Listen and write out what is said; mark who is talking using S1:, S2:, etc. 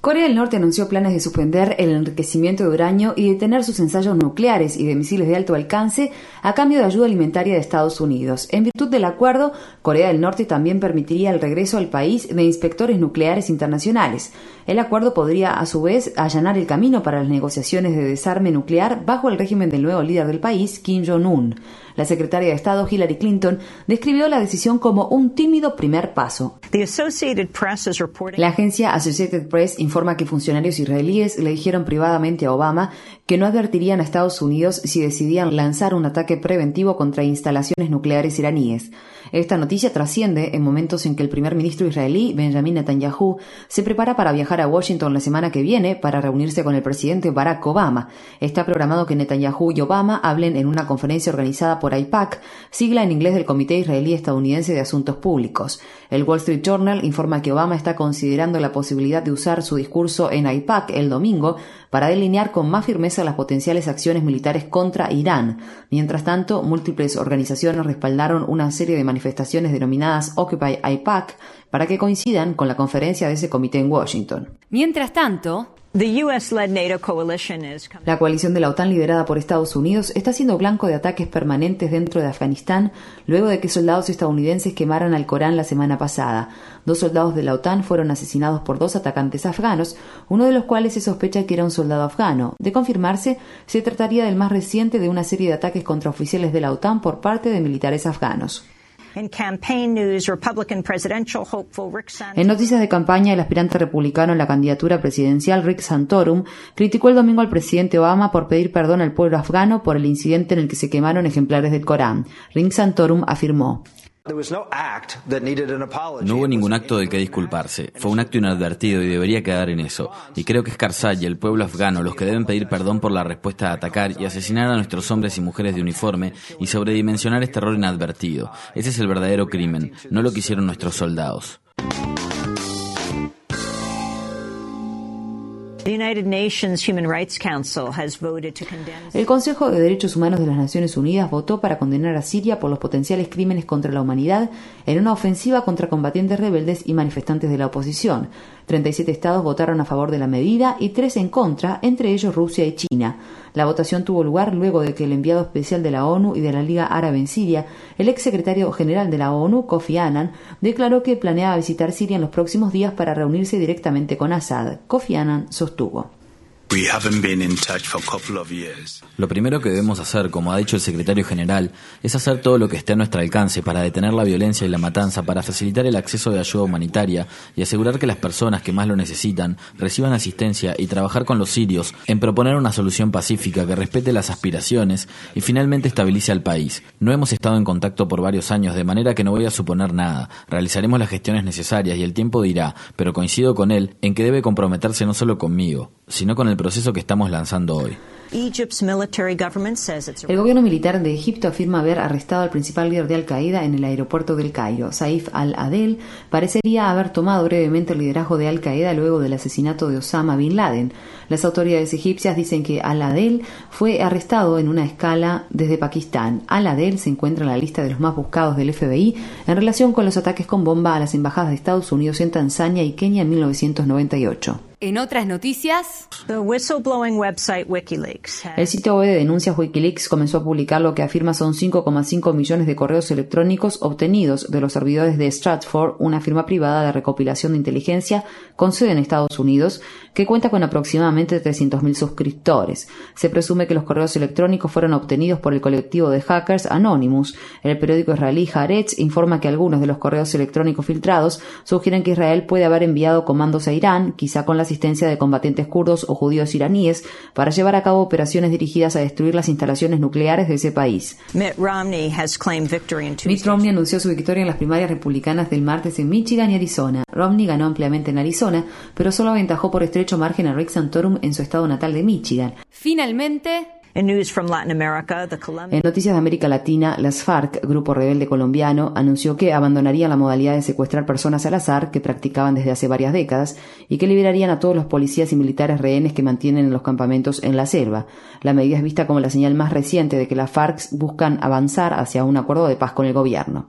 S1: Corea del Norte anunció planes de suspender el enriquecimiento de uranio y detener sus ensayos nucleares y de misiles de alto alcance a cambio de ayuda alimentaria de Estados Unidos. En virtud del acuerdo, Corea del Norte también permitiría el regreso al país de inspectores nucleares internacionales. El acuerdo podría, a su vez, allanar el camino para las negociaciones de desarme nuclear bajo el régimen del nuevo líder del país, Kim Jong-un. La secretaria de Estado Hillary Clinton describió la decisión como un tímido primer paso. La agencia Associated Press informa que funcionarios israelíes le dijeron privadamente a Obama que no advertirían a Estados Unidos si decidían lanzar un ataque preventivo contra instalaciones nucleares iraníes. Esta noticia trasciende en momentos en que el primer ministro israelí, Benjamin Netanyahu, se prepara para viajar a Washington la semana que viene para reunirse con el presidente Barack Obama. Está programado que Netanyahu y Obama hablen en una conferencia organizada por AIPAC, sigla en inglés del Comité Israelí Estadounidense de Asuntos Públicos. El Wall Street Journal informa que Obama está considerando la posibilidad de usar su discurso en AIPAC el domingo para delinear con más firmeza las potenciales acciones militares contra Irán. Mientras tanto, múltiples organizaciones respaldaron una serie de manifestaciones denominadas Occupy AIPAC para que coincidan con la conferencia de ese comité en Washington.
S2: Mientras tanto,
S1: la coalición de la OTAN liderada por Estados Unidos está siendo blanco de ataques permanentes dentro de Afganistán luego de que soldados estadounidenses quemaran al Corán la semana pasada. Dos soldados de la OTAN fueron asesinados por dos atacantes afganos, uno de los cuales se sospecha que era un soldado afgano. De confirmarse, se trataría del más reciente de una serie de ataques contra oficiales de la OTAN por parte de militares afganos. En noticias de campaña, el aspirante republicano en la candidatura presidencial, Rick Santorum, criticó el domingo al presidente Obama por pedir perdón al pueblo afgano por el incidente en el que se quemaron ejemplares del Corán. Rick Santorum afirmó.
S3: No hubo ningún acto del que disculparse. Fue un acto inadvertido y debería quedar en eso. Y creo que es Karzai y el pueblo afgano los que deben pedir perdón por la respuesta a atacar y asesinar a nuestros hombres y mujeres de uniforme y sobredimensionar este error inadvertido. Ese es el verdadero crimen, no lo que hicieron nuestros soldados.
S1: El Consejo de Derechos Humanos de las Naciones Unidas votó para condenar a Siria por los potenciales crímenes contra la humanidad en una ofensiva contra combatientes rebeldes y manifestantes de la oposición. 37 estados votaron a favor de la medida y tres en contra, entre ellos Rusia y China. La votación tuvo lugar luego de que el enviado especial de la ONU y de la Liga Árabe en Siria, el ex secretario general de la ONU, Kofi Annan, declaró que planeaba visitar Siria en los próximos días para reunirse directamente con Assad. Kofi Annan sostuvo.
S3: Lo primero que debemos hacer, como ha dicho el secretario general, es hacer todo lo que esté a nuestro alcance para detener la violencia y la matanza, para facilitar el acceso de ayuda humanitaria y asegurar que las personas que más lo necesitan reciban asistencia y trabajar con los sirios en proponer una solución pacífica que respete las aspiraciones y finalmente estabilice al país. No hemos estado en contacto por varios años, de manera que no voy a suponer nada. Realizaremos las gestiones necesarias y el tiempo dirá, pero coincido con él en que debe comprometerse no solo conmigo, sino con el proceso que estamos lanzando hoy.
S1: El gobierno militar de Egipto afirma haber arrestado al principal líder de Al-Qaeda en el aeropuerto del Cairo. Saif al-Adel parecería haber tomado brevemente el liderazgo de Al-Qaeda luego del asesinato de Osama bin Laden. Las autoridades egipcias dicen que al-Adel fue arrestado en una escala desde Pakistán. Al-Adel se encuentra en la lista de los más buscados del FBI en relación con los ataques con bomba a las embajadas de Estados Unidos en Tanzania y Kenia en 1998.
S2: En otras noticias,
S1: el sitio web de denuncias Wikileaks comenzó a publicar lo que afirma son 5,5 millones de correos electrónicos obtenidos de los servidores de Stratford, una firma privada de recopilación de inteligencia con sede en Estados Unidos, que cuenta con aproximadamente 300.000 suscriptores. Se presume que los correos electrónicos fueron obtenidos por el colectivo de hackers Anonymous. El periódico israelí Haaretz informa que algunos de los correos electrónicos filtrados sugieren que Israel puede haber enviado comandos a Irán, quizá con la asistencia de combatientes kurdos o judíos iraníes, para llevar a cabo operaciones dirigidas a destruir las instalaciones nucleares de ese país. Mitt Romney anunció su victoria en las primarias republicanas del martes en Michigan y Arizona. Romney ganó ampliamente en Arizona, pero solo aventajó por estrecho margen a Rick Santorum en su estado natal de Michigan.
S2: Finalmente,
S1: En noticias de América Latina, las FARC, grupo rebelde colombiano, anunció que abandonarían la modalidad de secuestrar personas al azar que practicaban desde hace varias décadas y que liberarían a todos los policías y militares rehenes que mantienen en los campamentos en la selva. La medida es vista como la señal más reciente de que las FARC buscan avanzar hacia un acuerdo de paz con el gobierno.